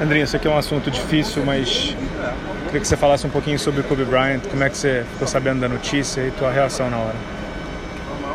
Andrinho, isso aqui é um assunto difícil, mas queria que você falasse um pouquinho sobre o Kobe Bryant, como é que você ficou sabendo da notícia e tua reação na hora.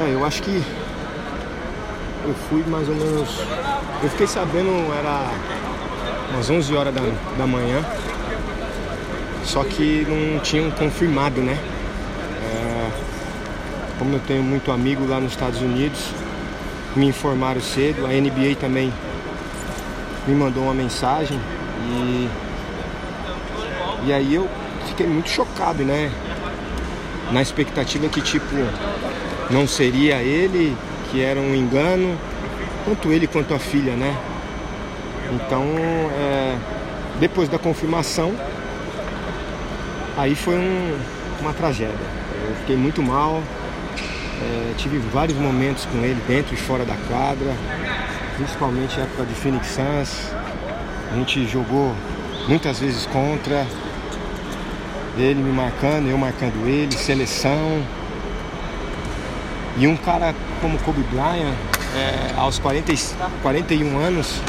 É, eu acho que eu fui mais ou menos. Eu fiquei sabendo, era umas 11 horas da, da manhã, só que não tinham confirmado, né? É, como eu tenho muito amigo lá nos Estados Unidos, me informaram cedo, a NBA também me mandou uma mensagem e, e aí eu fiquei muito chocado, né? Na expectativa que tipo não seria ele, que era um engano, tanto ele quanto a filha, né? Então, é, depois da confirmação, aí foi um, uma tragédia. Eu fiquei muito mal, é, tive vários momentos com ele dentro e fora da quadra principalmente na época de Phoenix Suns. A gente jogou muitas vezes contra, ele me marcando, eu marcando ele, seleção. E um cara como Kobe Bryant, é, aos 40, 41 anos,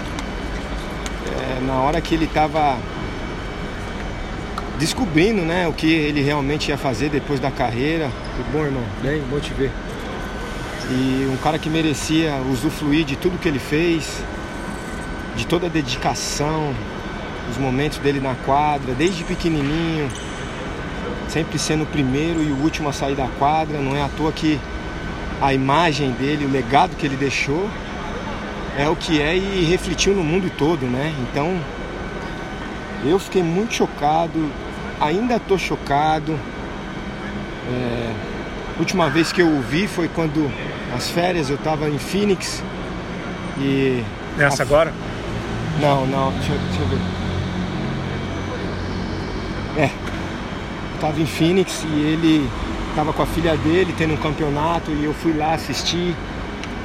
é, na hora que ele estava descobrindo né, o que ele realmente ia fazer depois da carreira. Tudo bom, irmão? Bem, bom te ver. E um cara que merecia usufruir de tudo que ele fez, de toda a dedicação, os momentos dele na quadra, desde pequenininho, sempre sendo o primeiro e o último a sair da quadra. Não é à toa que a imagem dele, o legado que ele deixou, é o que é e refletiu no mundo todo, né? Então, eu fiquei muito chocado, ainda estou chocado. É, última vez que eu o vi foi quando as férias, eu tava em Phoenix e. Nessa a... agora? Não, não, deixa, deixa eu ver. É. Eu tava em Phoenix e ele tava com a filha dele tendo um campeonato e eu fui lá assistir,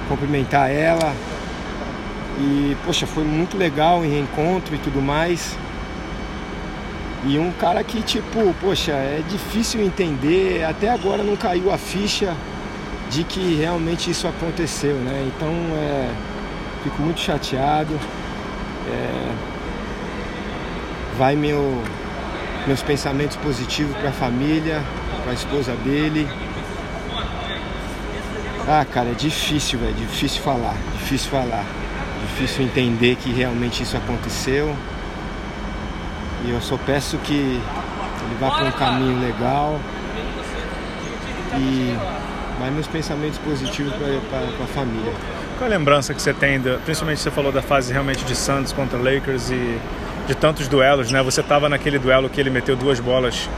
cumprimentar ela. E, poxa, foi muito legal em reencontro e tudo mais. E um cara que, tipo, poxa, é difícil entender, até agora não caiu a ficha de que realmente isso aconteceu, né? Então é, fico muito chateado. É, vai meu, meus pensamentos positivos para a família, para a esposa dele. Ah, cara, é difícil, velho, difícil falar, difícil falar, difícil entender que realmente isso aconteceu. E eu só peço que ele vá para um caminho legal e mas meus pensamentos positivos para a família. Qual a lembrança que você tem, de, principalmente você falou da fase realmente de Santos contra Lakers e de tantos duelos, né? Você estava naquele duelo que ele meteu duas bolas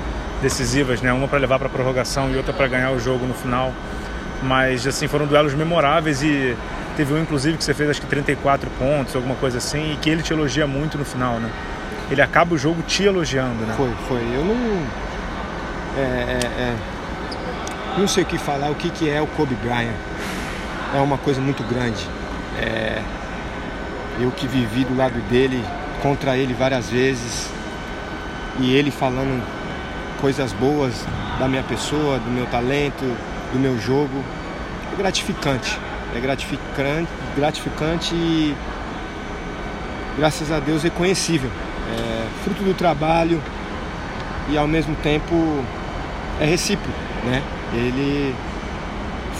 decisivas, né? Uma para levar para a prorrogação e outra para ganhar o jogo no final. Mas assim foram duelos memoráveis e teve um inclusive que você fez acho que 34 pontos, alguma coisa assim, e que ele te elogia muito no final, né? Ele acaba o jogo te elogiando, né? Foi, foi. Eu não é, é, é não sei o que falar, o que, que é o Kobe Bryant. É uma coisa muito grande. É, eu que vivi do lado dele, contra ele várias vezes, e ele falando coisas boas da minha pessoa, do meu talento, do meu jogo, é gratificante. É gratificante, gratificante e graças a Deus reconhecível. É fruto do trabalho e ao mesmo tempo é recíproco, né? Ele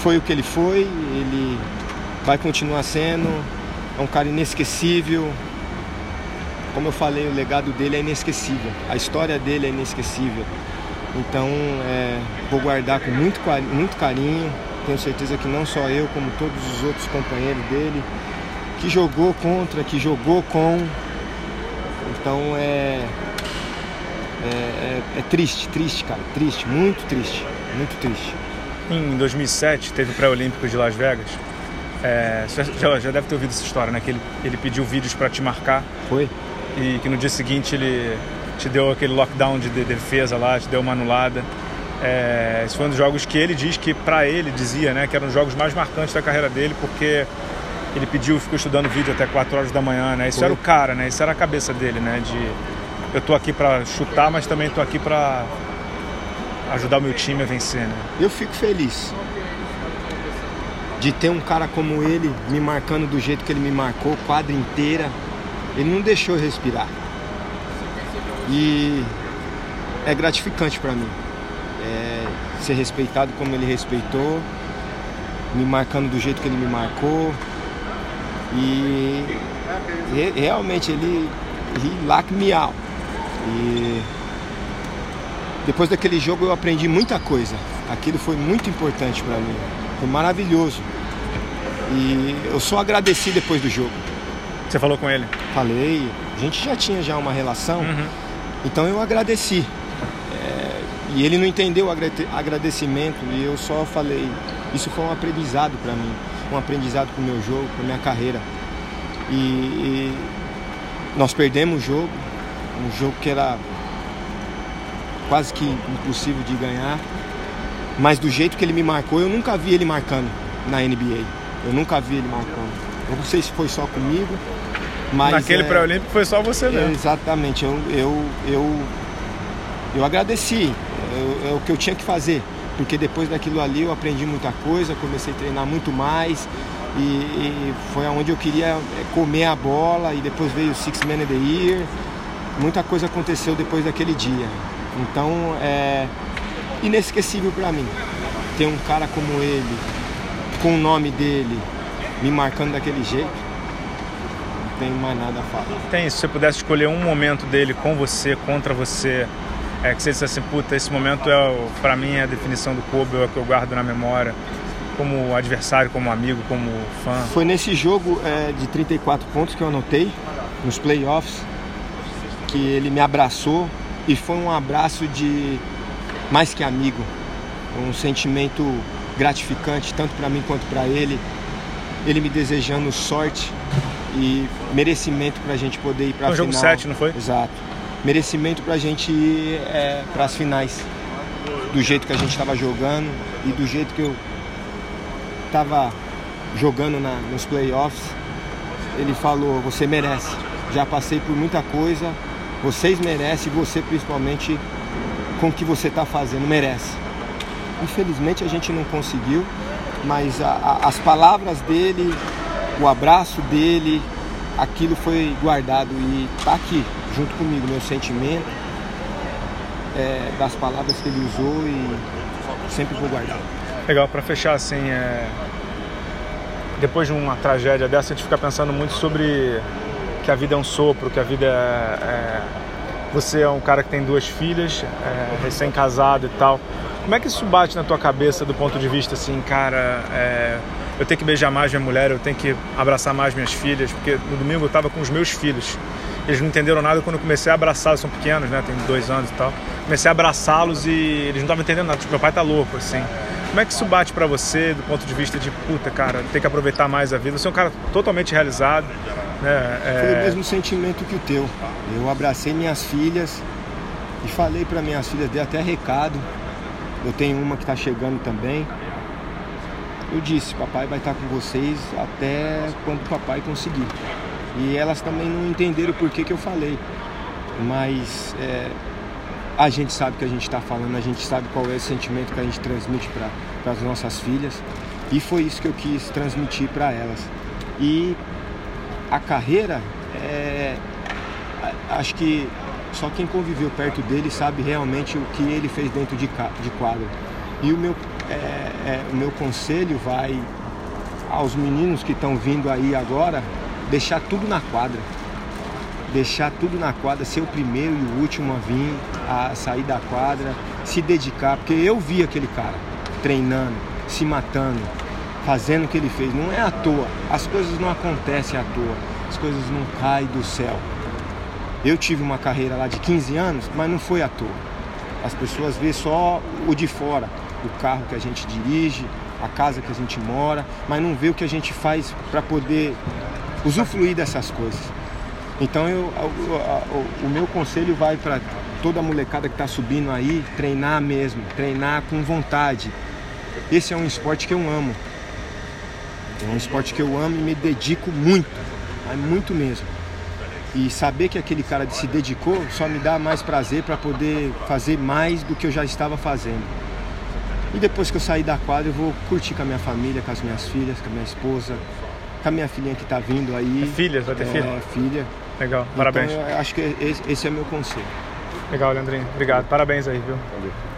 foi o que ele foi, ele vai continuar sendo, é um cara inesquecível. Como eu falei, o legado dele é inesquecível, a história dele é inesquecível. Então, é, vou guardar com muito, muito carinho. Tenho certeza que não só eu, como todos os outros companheiros dele, que jogou contra, que jogou com. Então, é, é, é, é triste, triste, cara, triste, muito triste muito triste. Em 2007 teve o pré-olímpico de Las Vegas. É, já, já, deve ter ouvido essa história, né? Que ele, ele pediu vídeos para te marcar. Foi. E que no dia seguinte ele te deu aquele lockdown de defesa lá, te deu uma anulada. É, esse foi um dos jogos que ele diz que para ele dizia, né, que eram os jogos mais marcantes da carreira dele, porque ele pediu, ficou estudando vídeo até 4 horas da manhã, né? Isso foi. era o cara, né? Isso era a cabeça dele, né? De eu tô aqui para chutar, mas também tô aqui para ajudar o meu time a vencer, né? Eu fico feliz de ter um cara como ele me marcando do jeito que ele me marcou, quadra inteira. Ele não deixou eu respirar. E é gratificante para mim. É ser respeitado como ele respeitou, me marcando do jeito que ele me marcou. E realmente ele he locked me out. E depois daquele jogo eu aprendi muita coisa. Aquilo foi muito importante para mim. Foi maravilhoso. E eu só agradeci depois do jogo. Você falou com ele? Falei. A gente já tinha já uma relação. Uhum. Então eu agradeci. É, e ele não entendeu o agradecimento e eu só falei. Isso foi um aprendizado para mim. Um aprendizado para o meu jogo, para minha carreira. E, e nós perdemos o jogo. Um jogo que era quase que impossível de ganhar. Mas do jeito que ele me marcou, eu nunca vi ele marcando na NBA. Eu nunca vi ele marcando. Eu não sei se foi só comigo, mas. Naquele é... pré-olímpico foi só você mesmo. Exatamente. Eu, eu, eu, eu agradeci. É o que eu tinha que fazer. Porque depois daquilo ali eu aprendi muita coisa, comecei a treinar muito mais. E, e foi aonde eu queria é, comer a bola. E depois veio o Six Man of the Year. Muita coisa aconteceu depois daquele dia. Então é inesquecível para mim ter um cara como ele, com o nome dele, me marcando daquele jeito. Não tem mais nada a falar. Tem, se você pudesse escolher um momento dele com você, contra você, é que você disse assim, puta, esse momento é para mim é a definição do Kobe, é o que eu guardo na memória, como adversário, como amigo, como fã. Foi nesse jogo é, de 34 pontos que eu anotei, nos playoffs, que ele me abraçou e foi um abraço de mais que amigo, um sentimento gratificante tanto para mim quanto para ele. Ele me desejando sorte e merecimento para a gente poder ir para a final. jogo 7, não foi? Exato. Merecimento para a gente ir é, para as finais do jeito que a gente estava jogando e do jeito que eu estava jogando na, nos playoffs. Ele falou: Você merece. Já passei por muita coisa. Vocês merecem, você principalmente com o que você está fazendo, merece. Infelizmente a gente não conseguiu, mas a, a, as palavras dele, o abraço dele, aquilo foi guardado e está aqui junto comigo, meu sentimento é, das palavras que ele usou e sempre vou guardar. Legal, para fechar assim, é... depois de uma tragédia dessa, a gente fica pensando muito sobre que a vida é um sopro, que a vida é, é... Você é um cara que tem duas filhas, é, recém-casado e tal. Como é que isso bate na tua cabeça do ponto de vista assim, cara, é, eu tenho que beijar mais minha mulher, eu tenho que abraçar mais minhas filhas, porque no domingo eu estava com os meus filhos. Eles não entenderam nada quando eu comecei a abraçá-los, são pequenos, né? Tem dois anos e tal. Comecei a abraçá-los e eles não estavam entendendo nada. Tipo, meu pai tá louco, assim. Como é que isso bate para você do ponto de vista de puta, cara, tem que aproveitar mais a vida? Você é um cara totalmente realizado? É... Foi o mesmo sentimento que o teu. Eu abracei minhas filhas e falei para minhas filhas, dei até recado eu tenho uma que está chegando também. Eu disse, papai vai estar tá com vocês até quando o papai conseguir. E elas também não entenderam o porquê que eu falei. Mas é, a gente sabe que a gente está falando, a gente sabe qual é o sentimento que a gente transmite para as nossas filhas. E foi isso que eu quis transmitir para elas. E a carreira, é, acho que só quem conviveu perto dele sabe realmente o que ele fez dentro de, de quadro. E o meu, é, é, o meu conselho vai aos meninos que estão vindo aí agora deixar tudo na quadra. Deixar tudo na quadra, ser o primeiro e o último a vir, a sair da quadra, se dedicar, porque eu vi aquele cara treinando, se matando, fazendo o que ele fez. Não é à toa, as coisas não acontecem à toa, as coisas não caem do céu. Eu tive uma carreira lá de 15 anos, mas não foi à toa. As pessoas vê só o de fora, o carro que a gente dirige, a casa que a gente mora, mas não vê o que a gente faz para poder usufruir dessas coisas. Então eu, o, o, o meu conselho vai para toda a molecada que está subindo aí, treinar mesmo, treinar com vontade. Esse é um esporte que eu amo. É um esporte que eu amo e me dedico muito, muito mesmo. E saber que aquele cara se dedicou só me dá mais prazer para poder fazer mais do que eu já estava fazendo. E depois que eu sair da quadra, eu vou curtir com a minha família, com as minhas filhas, com a minha esposa, com a minha filhinha que está vindo aí. É filha, vai ter é, filha? filha. Legal, parabéns. Então, eu acho que esse, esse é meu conselho. Legal, Leandrinho. Obrigado. Parabéns aí, viu? Valeu.